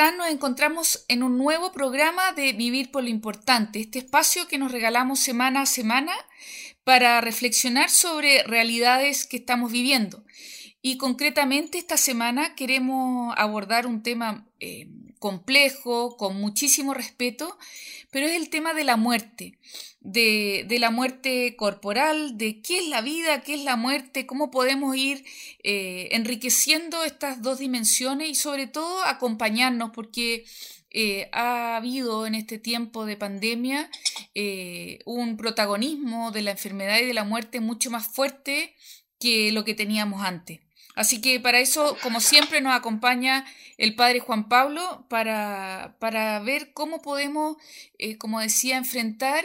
Nos encontramos en un nuevo programa de Vivir por lo Importante, este espacio que nos regalamos semana a semana para reflexionar sobre realidades que estamos viviendo. Y concretamente esta semana queremos abordar un tema eh, complejo, con muchísimo respeto, pero es el tema de la muerte, de, la muerte corporal, de qué es la vida, qué es la muerte, cómo podemos ir eh, enriqueciendo estas dos dimensiones y sobre todo acompañarnos, porque eh, ha habido en este tiempo de pandemia eh, un protagonismo de la enfermedad y de la muerte mucho más fuerte que lo que teníamos antes. Así que para eso, como siempre, nos acompaña el padre Juan Pablo para, ver cómo podemos, eh, como decía, enfrentar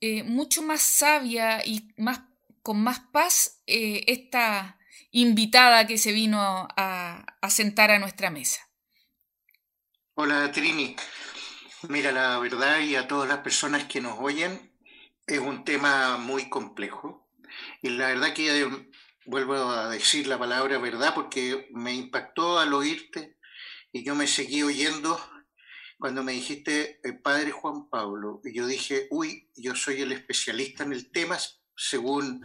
eh, mucho más sabia y más, con más paz eh, esta invitada que se vino a, a sentar a nuestra mesa. Hola Trini. Mira, la verdad y a todas las personas que nos oyen, es un tema muy complejo. Y la verdad que vuelvo a decir la palabra verdad porque me impactó al oírte y yo me seguí oyendo cuando me dijiste el padre Juan Pablo. Y yo dije, uy, yo soy el especialista en el tema, según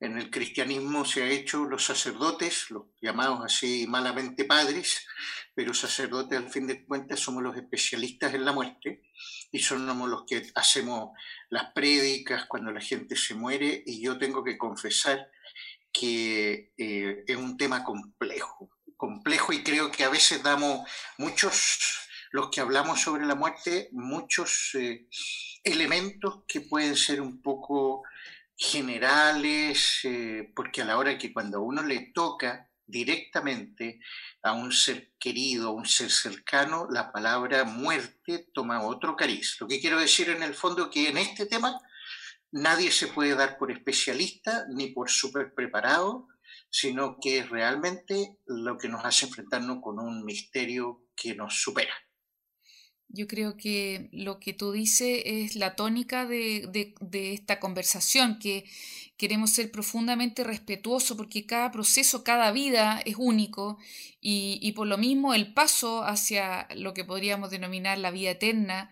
en el cristianismo se ha hecho los sacerdotes, los llamados así malamente padres, pero sacerdotes al fin de cuentas somos los especialistas en la muerte y somos los que hacemos las prédicas cuando la gente se muere. Y yo tengo que confesar que eh, es un tema complejo, complejo y creo que a veces damos muchos, los que hablamos sobre la muerte, muchos eh, elementos que pueden ser un poco generales, eh, porque a la hora que cuando uno le toca directamente a un ser querido, a un ser cercano, la palabra muerte toma otro cariz. Lo que quiero decir en el fondo que en este tema nadie se puede dar por especialista ni por súper preparado, sino que es realmente lo que nos hace enfrentarnos con un misterio que nos supera. Yo creo que lo que tú dices es la tónica de, esta conversación, que queremos ser profundamente respetuosos porque cada proceso, cada vida es único y, por lo mismo el paso hacia lo que podríamos denominar la vida eterna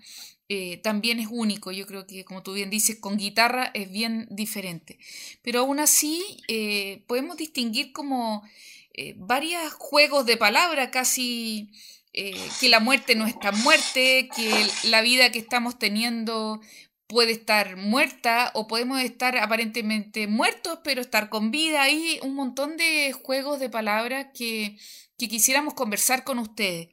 eh, también es único. Yo creo que, como tú bien dices, con guitarra es bien diferente. Pero aún así eh, podemos distinguir como eh, varios juegos de palabra, casi que la muerte no está muerte, que la vida que estamos teniendo puede estar muerta o podemos estar aparentemente muertos pero estar con vida. Hay un montón de juegos de palabras que, que quisiéramos conversar con ustedes.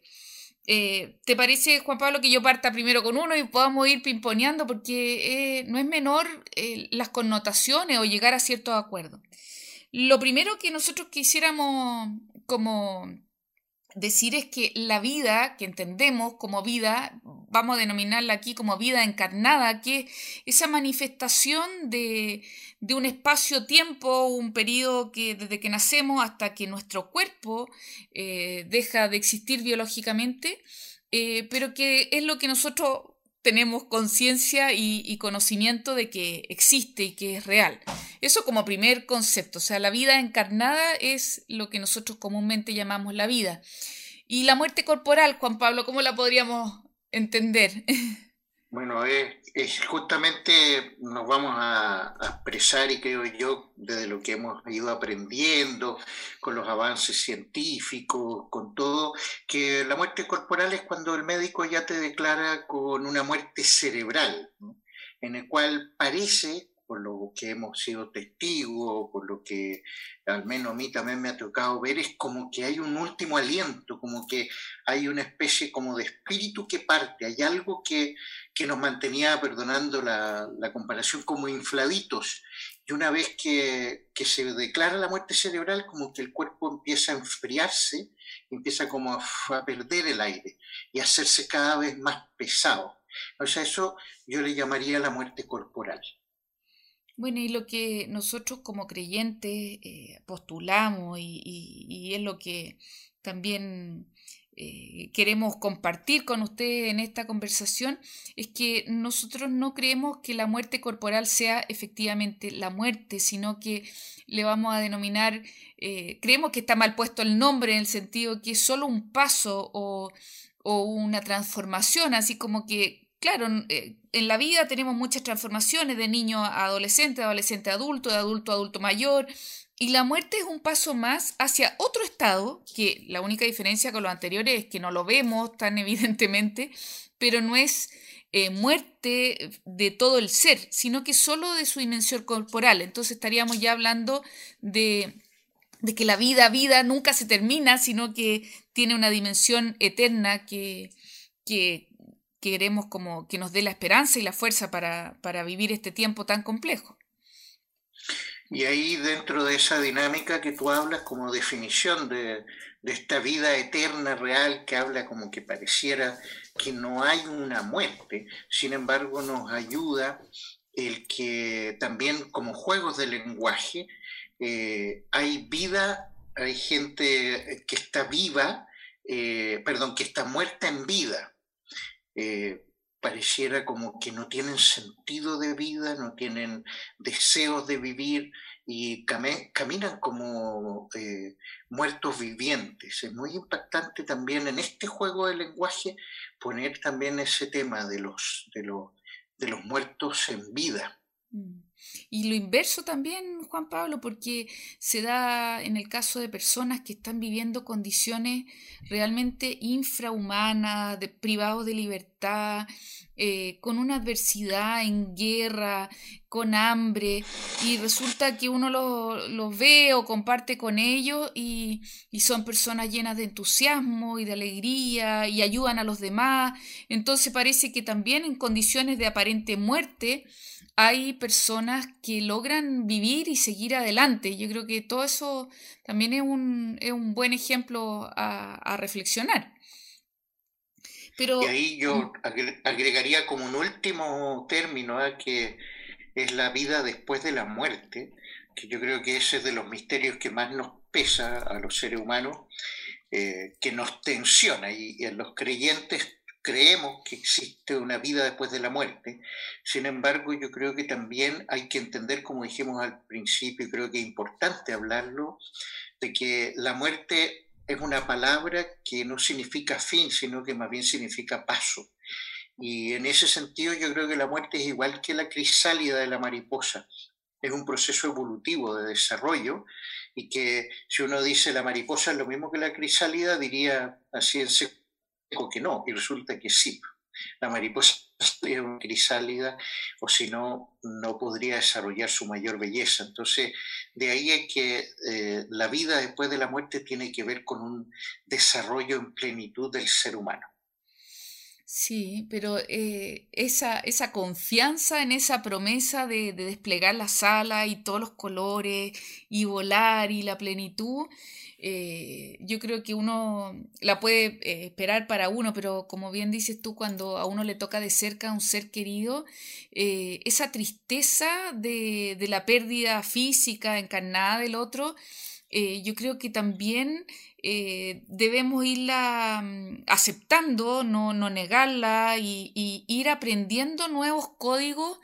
Eh, ¿Te parece, Juan Pablo, que yo parta primero con uno y podamos ir pimponeando? Porque eh, no es menor eh, las connotaciones o llegar a ciertos acuerdos. Lo primero que nosotros quisiéramos como decir es que la vida que entendemos como vida, vamos a denominarla aquí como vida encarnada, que esa manifestación de, un espacio-tiempo, un periodo que desde que nacemos hasta que nuestro cuerpo eh, deja de existir biológicamente, eh, pero que es lo que nosotros tenemos conciencia y, conocimiento de que existe y que es real. Eso como primer concepto, o sea, la vida encarnada es lo que nosotros comúnmente llamamos la vida. Y la muerte corporal, Juan Pablo, ¿cómo la podríamos entender? Bueno, es, justamente nos vamos a, expresar y creo yo desde lo que hemos ido aprendiendo con los avances científicos, con todo, que la muerte corporal es cuando el médico ya te declara con una muerte cerebral, en el cual parece por lo que hemos sido testigos, por lo que al menos a mí también me ha tocado ver, es como que hay un último aliento, como que hay una especie como de espíritu que parte, hay algo que, que nos mantenía, perdonando la, la, comparación, como infladitos. Y una vez que, que, se declara la muerte cerebral, como que el cuerpo empieza a enfriarse, empieza como a, perder el aire y a hacerse cada vez más pesado. O sea, eso yo le llamaría la muerte corporal. Bueno, y lo que nosotros como creyentes eh, postulamos y, es lo que también eh, queremos compartir con ustedes en esta conversación, es que nosotros no creemos que la muerte corporal sea efectivamente la muerte, sino que le vamos a denominar, eh, creemos que está mal puesto el nombre en el sentido que es solo un paso o o una transformación, así como que, claro, eh, en la vida tenemos muchas transformaciones de niño a adolescente, de adolescente a adulto, de adulto a adulto mayor, y la muerte es un paso más hacia otro estado, que la única diferencia con lo anteriores es que no lo vemos tan evidentemente, pero no es eh, muerte de todo el ser, sino que solo de su dimensión corporal. Entonces estaríamos ya hablando de, que la vida, vida nunca se termina, sino que tiene una dimensión eterna que queremos como que nos dé la esperanza y la fuerza para, para vivir este tiempo tan complejo. Y ahí dentro de esa dinámica que tú hablas como definición de, esta vida eterna real que habla como que pareciera que no hay una muerte, sin embargo nos ayuda el que también como juegos de lenguaje eh, hay vida, hay gente que está viva, eh, perdón, que está muerta en vida. Eh, pareciera como que no tienen sentido de vida, no tienen deseos de vivir y caminan como eh, muertos vivientes. Es muy impactante también en este juego de lenguaje poner también ese tema de los, de los, de los muertos en vida. Mm. Y lo inverso también, Juan Pablo, porque se da en el caso de personas que están viviendo condiciones realmente infrahumanas, privados de libertad, eh, con una adversidad en guerra, con hambre, y resulta que uno los ve o comparte con ellos y, y son personas llenas de entusiasmo y de alegría y ayudan a los demás. Entonces parece que también en condiciones de aparente muerte, hay personas que logran vivir y seguir adelante. Yo creo que todo eso también es un, es un buen ejemplo a, reflexionar. Pero, y ahí yo agregaría como un último término ¿eh? que es la vida después de la muerte, que yo creo que ese es de los misterios que más nos pesa a los seres humanos, eh, que nos tensiona y, y, a los creyentes creemos que existe una vida después de la muerte. Sin embargo, yo creo que también hay que entender, como dijimos al principio, y creo que es importante hablarlo, de que la muerte es una palabra que no significa fin, sino que más bien significa paso. Y en ese sentido yo creo que la muerte es igual que la crisálida de la mariposa. Es un proceso evolutivo de desarrollo y que si uno dice la mariposa es lo mismo que la crisálida, diría así en que no, y resulta que sí. La mariposa es una crisálida, o si no, no podría desarrollar su mayor belleza. Entonces, de ahí es que eh, la vida después de la muerte tiene que ver con un desarrollo en plenitud del ser humano. Sí, pero eh, esa, esa confianza en esa promesa de, de desplegar la sala y todos los colores y volar y la plenitud, eh, yo creo que uno la puede eh, esperar para uno, pero como bien dices tú, cuando a uno le toca de cerca a un ser querido, eh, esa tristeza de, de, la pérdida física encarnada del otro, yo creo que también debemos irla mm, aceptando, no, no negarla y, ir aprendiendo nuevos códigos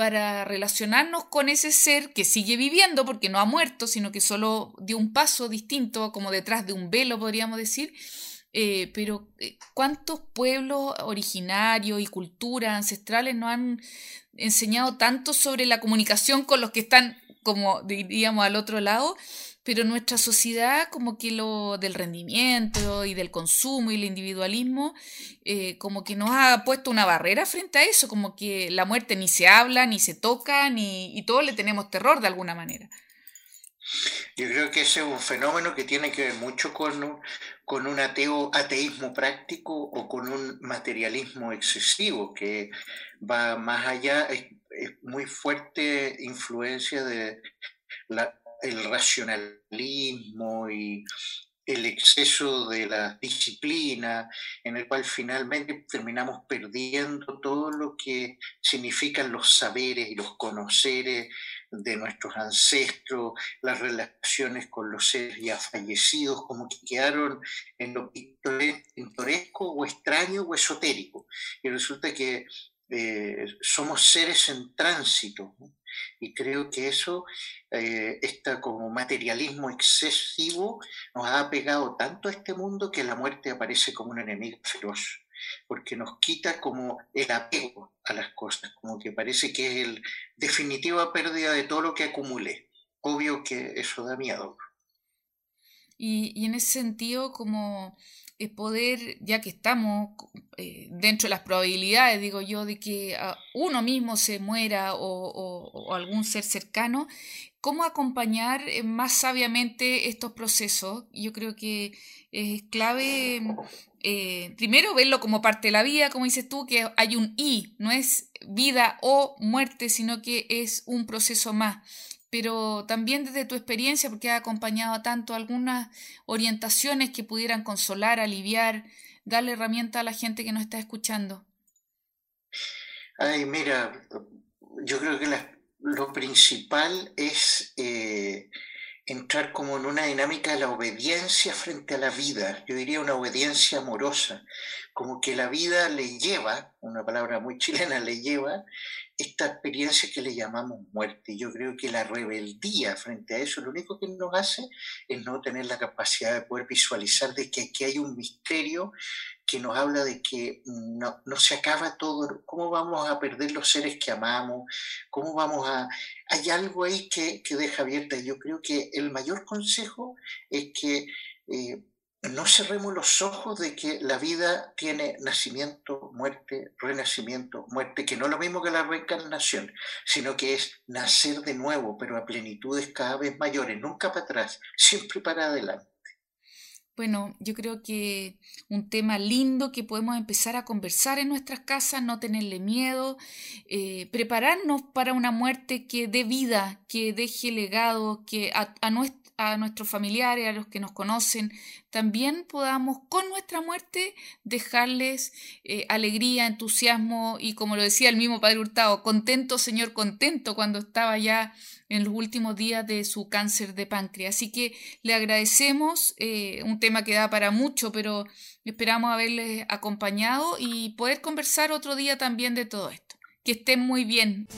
para relacionarnos con ese ser que sigue viviendo porque no ha muerto, sino que solo dio un paso distinto, como detrás de un velo, podríamos decir. Eh, pero eh, ¿cuántos pueblos originarios y culturas ancestrales nos han enseñado tanto sobre la comunicación con los que están, como diríamos, al otro lado? Pero nuestra sociedad como que lo del rendimiento y del consumo y el individualismo eh, como que nos ha puesto una barrera frente a eso, como que la muerte ni se habla, ni se toca, ni, y todos le tenemos terror de alguna manera. Yo creo que ese es un fenómeno que tiene que ver mucho con con un ateo, ateísmo práctico o con un materialismo excesivo que va más allá, es muy fuerte influencia de la, el racionalismo y el exceso de la disciplina, en el cual finalmente terminamos perdiendo todo lo que significan los saberes y los conoceres de nuestros ancestros, las relaciones con los seres ya fallecidos, como que quedaron en lo pintoresco o extraño o esotérico. Y resulta que eh, somos seres en tránsito. Y creo que eso, eh, este como materialismo excesivo, nos ha pegado tanto a este mundo que la muerte aparece como un enemigo feroz, porque nos quita como el apego a las cosas, como que parece que es la definitiva pérdida de todo lo que acumulé. Obvio que eso da miedo. Y, en ese sentido, como poder, ya que estamos eh, dentro de las probabilidades, digo yo, de que uno mismo se muera o, algún ser cercano, ¿cómo acompañar eh, más sabiamente estos procesos? Yo creo que es clave, eh, primero, verlo como parte de la vida, como dices tú, que hay un y, no es vida o muerte, sino que es un proceso más pero también desde tu experiencia, porque ha acompañado tanto algunas orientaciones que pudieran consolar, aliviar, darle herramienta a la gente que nos está escuchando. Ay, mira, yo creo que lo principal es eh, entrar como en una dinámica de la obediencia frente a la vida, yo diría una obediencia amorosa, como que la vida le lleva, una palabra muy chilena, le lleva esta experiencia que le llamamos muerte. Yo creo que la rebeldía frente a eso lo único que nos hace es no tener la capacidad de poder visualizar de que aquí hay un misterio que nos habla de que no, se acaba todo, cómo vamos a perder los seres que amamos, cómo vamos a... Hay algo ahí que, que deja abierta. Yo creo que el mayor consejo es que... Eh, no cerremos los ojos de que la vida tiene nacimiento, muerte, renacimiento, muerte, que no es lo mismo que la reencarnación, sino que es nacer de nuevo, pero a plenitudes cada vez mayores, nunca para atrás, siempre para adelante. Bueno, yo creo que un tema lindo que podemos empezar a conversar en nuestras casas, no tenerle miedo, eh, prepararnos para una muerte que dé vida, que deje legado, que a, a, a nuestros familiares, a los que nos conocen, también podamos con nuestra muerte dejarles eh, alegría, entusiasmo y como lo decía el mismo Padre Hurtado, contento, Señor, contento cuando estaba ya en los últimos días de su cáncer de páncreas. Así que le agradecemos, eh, un tema que da para mucho, pero esperamos haberles acompañado y poder conversar otro día también de todo esto. Que estén muy bien.